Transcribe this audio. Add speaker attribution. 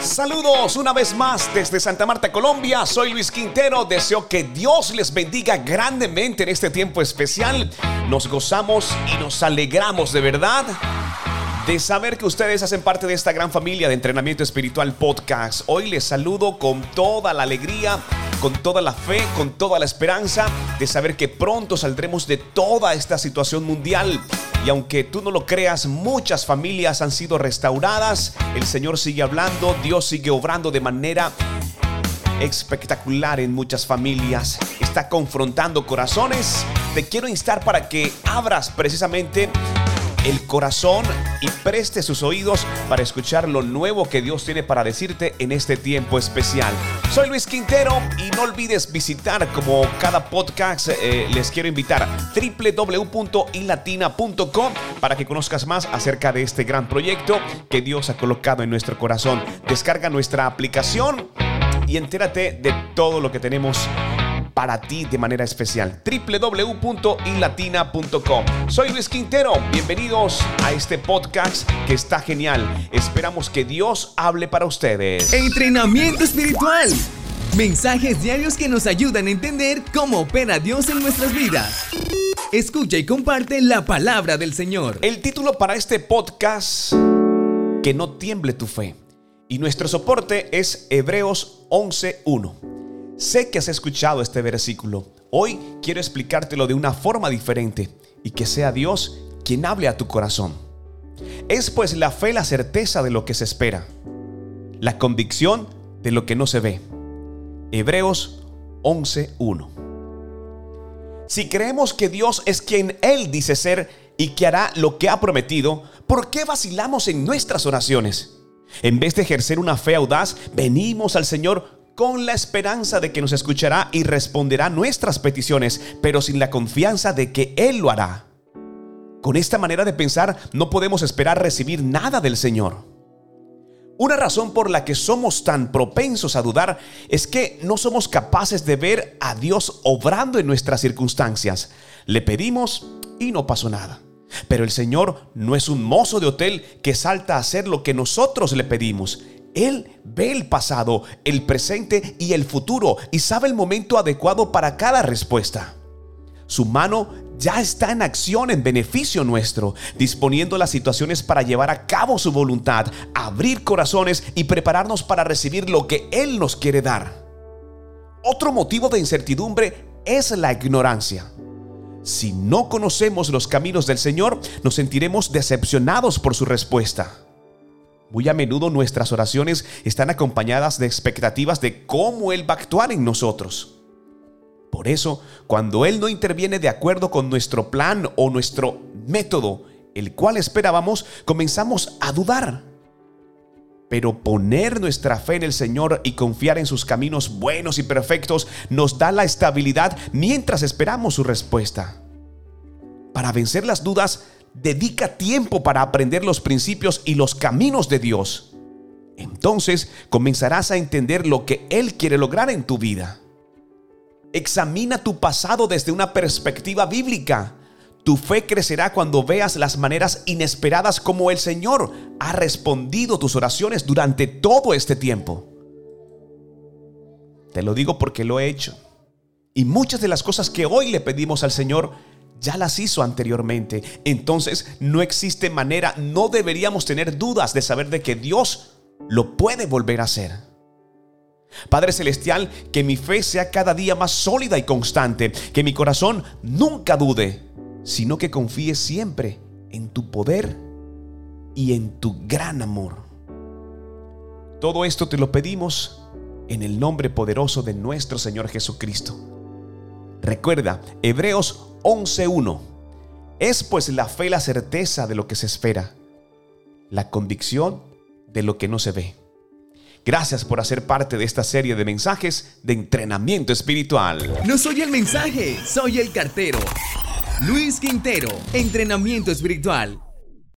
Speaker 1: Saludos una vez más desde Santa Marta, Colombia. Soy Luis Quintero. Deseo que Dios les bendiga grandemente en este tiempo especial. Nos gozamos y nos alegramos de verdad de saber que ustedes hacen parte de esta gran familia de entrenamiento espiritual podcast. Hoy les saludo con toda la alegría, con toda la fe, con toda la esperanza de saber que pronto saldremos de toda esta situación mundial y aunque tú no lo creas, muchas familias han sido restauradas. El Señor sigue hablando, Dios sigue obrando de manera espectacular en muchas familias. Está confrontando corazones. Te quiero instar para que abras precisamente el corazón y preste sus oídos para escuchar lo nuevo que Dios tiene para decirte en este tiempo especial. Soy Luis Quintero y no olvides visitar como cada podcast eh, les quiero invitar www.ilatina.com para que conozcas más acerca de este gran proyecto que Dios ha colocado en nuestro corazón. Descarga nuestra aplicación y entérate de todo lo que tenemos para ti de manera especial. www.ilatina.com. Soy Luis Quintero. Bienvenidos a este podcast que está genial. Esperamos que Dios hable para ustedes.
Speaker 2: Entrenamiento espiritual. Mensajes diarios que nos ayudan a entender cómo opera Dios en nuestras vidas. Escucha y comparte la palabra del Señor.
Speaker 1: El título para este podcast, Que no tiemble tu fe. Y nuestro soporte es Hebreos 11.1. Sé que has escuchado este versículo. Hoy quiero explicártelo de una forma diferente y que sea Dios quien hable a tu corazón. Es pues la fe la certeza de lo que se espera, la convicción de lo que no se ve. Hebreos 11.1. Si creemos que Dios es quien Él dice ser y que hará lo que ha prometido, ¿por qué vacilamos en nuestras oraciones? En vez de ejercer una fe audaz, venimos al Señor con la esperanza de que nos escuchará y responderá nuestras peticiones, pero sin la confianza de que Él lo hará. Con esta manera de pensar no podemos esperar recibir nada del Señor. Una razón por la que somos tan propensos a dudar es que no somos capaces de ver a Dios obrando en nuestras circunstancias. Le pedimos y no pasó nada. Pero el Señor no es un mozo de hotel que salta a hacer lo que nosotros le pedimos. Él ve el pasado, el presente y el futuro y sabe el momento adecuado para cada respuesta. Su mano ya está en acción en beneficio nuestro, disponiendo las situaciones para llevar a cabo su voluntad, abrir corazones y prepararnos para recibir lo que Él nos quiere dar. Otro motivo de incertidumbre es la ignorancia. Si no conocemos los caminos del Señor, nos sentiremos decepcionados por su respuesta. Muy a menudo nuestras oraciones están acompañadas de expectativas de cómo Él va a actuar en nosotros. Por eso, cuando Él no interviene de acuerdo con nuestro plan o nuestro método, el cual esperábamos, comenzamos a dudar. Pero poner nuestra fe en el Señor y confiar en sus caminos buenos y perfectos nos da la estabilidad mientras esperamos su respuesta. Para vencer las dudas, dedica tiempo para aprender los principios y los caminos de Dios. Entonces comenzarás a entender lo que Él quiere lograr en tu vida. Examina tu pasado desde una perspectiva bíblica. Tu fe crecerá cuando veas las maneras inesperadas como el Señor ha respondido tus oraciones durante todo este tiempo. Te lo digo porque lo he hecho. Y muchas de las cosas que hoy le pedimos al Señor ya las hizo anteriormente. Entonces no existe manera, no deberíamos tener dudas de saber de que Dios lo puede volver a hacer. Padre Celestial, que mi fe sea cada día más sólida y constante, que mi corazón nunca dude, sino que confíe siempre en tu poder y en tu gran amor. Todo esto te lo pedimos en el nombre poderoso de nuestro Señor Jesucristo. Recuerda, Hebreos 11.1. Es pues la fe la certeza de lo que se espera, la convicción de lo que no se ve. Gracias por hacer parte de esta serie de mensajes de entrenamiento espiritual.
Speaker 2: No soy el mensaje, soy el cartero. Luis Quintero, entrenamiento espiritual.